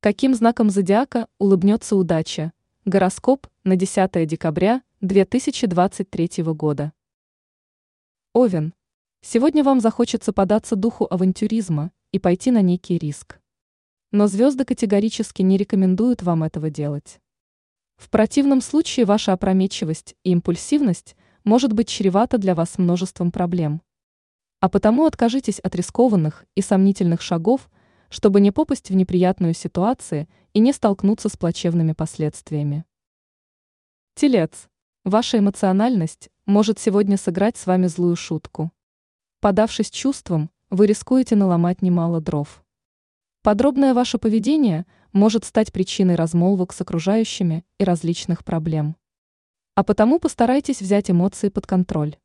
Каким знаком зодиака улыбнется удача? Гороскоп на 10 декабря 2023 года. Овен. Сегодня вам захочется податься духу авантюризма и пойти на некий риск. Но звезды категорически не рекомендуют вам этого делать. В противном случае ваша опрометчивость и импульсивность может быть чревата для вас множеством проблем. А потому откажитесь от рискованных и сомнительных шагов, чтобы не попасть в неприятную ситуацию и не столкнуться с плачевными последствиями. Телец. Ваша эмоциональность может сегодня сыграть с вами злую шутку. Подавшись чувствам, вы рискуете наломать немало дров. Подробное ваше поведение может стать причиной размолвок с окружающими и различных проблем. А потому постарайтесь взять эмоции под контроль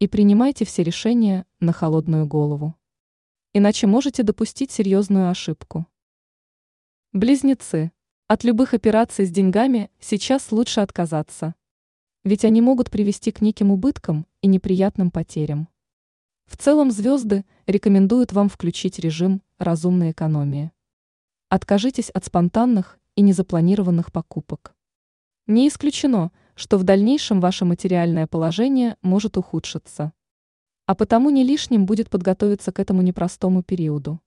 и принимайте все решения на холодную голову. Иначе можете допустить серьезную ошибку. Близнецы. От любых операций с деньгами сейчас лучше отказаться. Ведь они могут привести к неким убыткам и неприятным потерям. В целом звезды рекомендуют вам включить режим разумной экономии. Откажитесь от спонтанных и незапланированных покупок. Не исключено, что в дальнейшем ваше материальное положение может ухудшиться. А потому не лишним будет подготовиться к этому непростому периоду.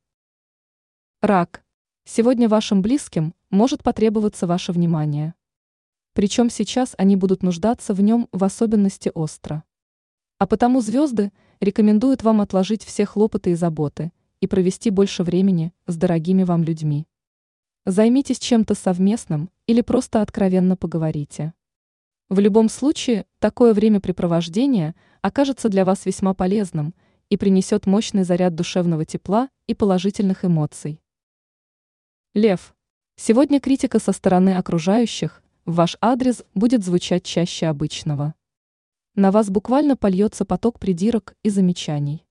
Рак. Сегодня вашим близким может потребоваться ваше внимание. Причем сейчас они будут нуждаться в нем в особенности остро. А потому звезды рекомендуют вам отложить все хлопоты и заботы и провести больше времени с дорогими вам людьми. Займитесь чем-то совместным или просто откровенно поговорите. В любом случае, такое времяпрепровождение окажется для вас весьма полезным и принесет мощный заряд душевного тепла и положительных эмоций. Лев. Сегодня критика со стороны окружающих в ваш адрес будет звучать чаще обычного. На вас буквально польется поток придирок и замечаний.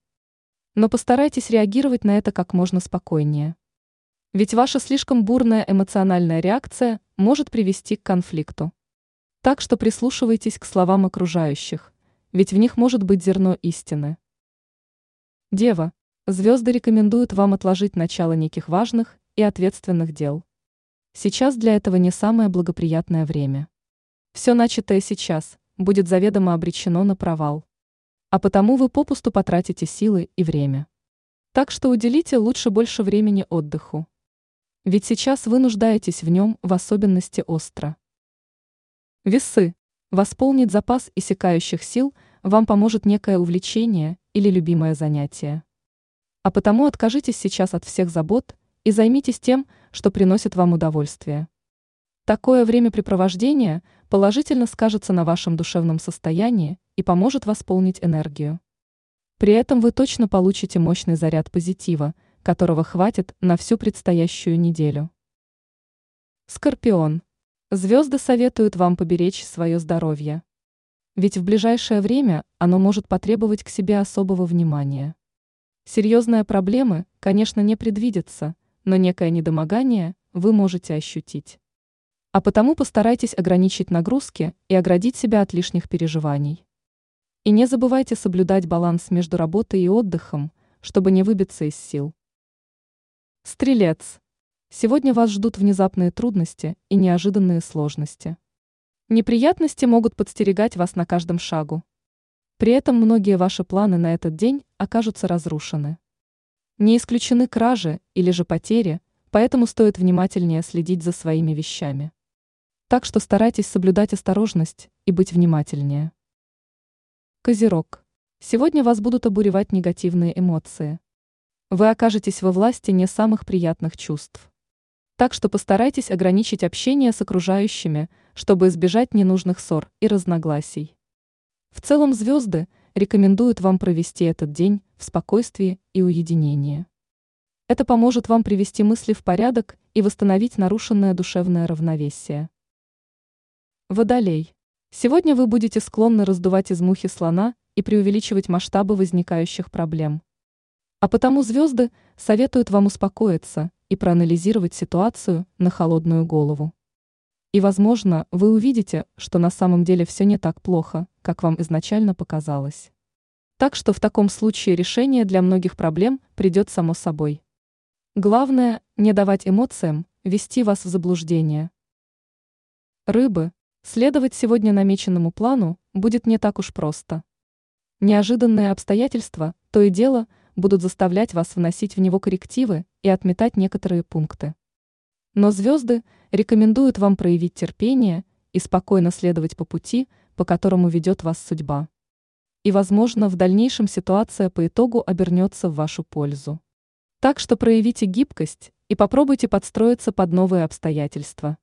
Но постарайтесь реагировать на это как можно спокойнее. Ведь ваша слишком бурная эмоциональная реакция может привести к конфликту. Так что прислушивайтесь к словам окружающих, ведь в них может быть зерно истины. Дева, звезды рекомендуют вам отложить начало неких важных и ответственных дел. Сейчас для этого не самое благоприятное время. Все начатое сейчас будет заведомо обречено на провал. А потому вы попусту потратите силы и время. Так что уделите лучше больше времени отдыху. Ведь сейчас вы нуждаетесь в нем в особенности остро. Весы. Восполнить запас иссякающих сил вам поможет некое увлечение или любимое занятие. А потому откажитесь сейчас от всех забот и займитесь тем, что приносит вам удовольствие. Такое времяпрепровождение положительно скажется на вашем душевном состоянии и поможет восполнить энергию. При этом вы точно получите мощный заряд позитива, которого хватит на всю предстоящую неделю. Скорпион. Звезды советуют вам поберечь свое здоровье. Ведь в ближайшее время оно может потребовать к себе особого внимания. Серьезные проблемы, конечно, не предвидятся, но некое недомогание вы можете ощутить. А потому постарайтесь ограничить нагрузки и оградить себя от лишних переживаний. И не забывайте соблюдать баланс между работой и отдыхом, чтобы не выбиться из сил. Стрелец. Сегодня вас ждут внезапные трудности и неожиданные сложности. Неприятности могут подстерегать вас на каждом шагу. При этом многие ваши планы на этот день окажутся разрушены. Не исключены кражи или же потери, поэтому стоит внимательнее следить за своими вещами. Так что старайтесь соблюдать осторожность и быть внимательнее. Козерог. Сегодня вас будут обуревать негативные эмоции. Вы окажетесь во власти не самых приятных чувств. Так что постарайтесь ограничить общение с окружающими, чтобы избежать ненужных ссор и разногласий. В целом звезды рекомендуют вам провести этот день в спокойствии и уединении. Это поможет вам привести мысли в порядок и восстановить нарушенное душевное равновесие. Водолей. Сегодня вы будете склонны раздувать из мухи слона и преувеличивать масштабы возникающих проблем. А потому звезды советуют вам успокоиться и проанализировать ситуацию на холодную голову. И, возможно, вы увидите, что на самом деле все не так плохо, как вам изначально показалось. Так что в таком случае решение для многих проблем придет само собой. Главное – не давать эмоциям ввести вас в заблуждение. Рыбы, следовать сегодня намеченному плану будет не так уж просто. Неожиданные обстоятельства, то и дело, будут заставлять вас вносить в него коррективы и отметать некоторые пункты. Но звезды рекомендуют вам проявить терпение и спокойно следовать по пути, по которому ведет вас судьба. И, возможно, в дальнейшем ситуация по итогу обернется в вашу пользу. Так что проявите гибкость и попробуйте подстроиться под новые обстоятельства.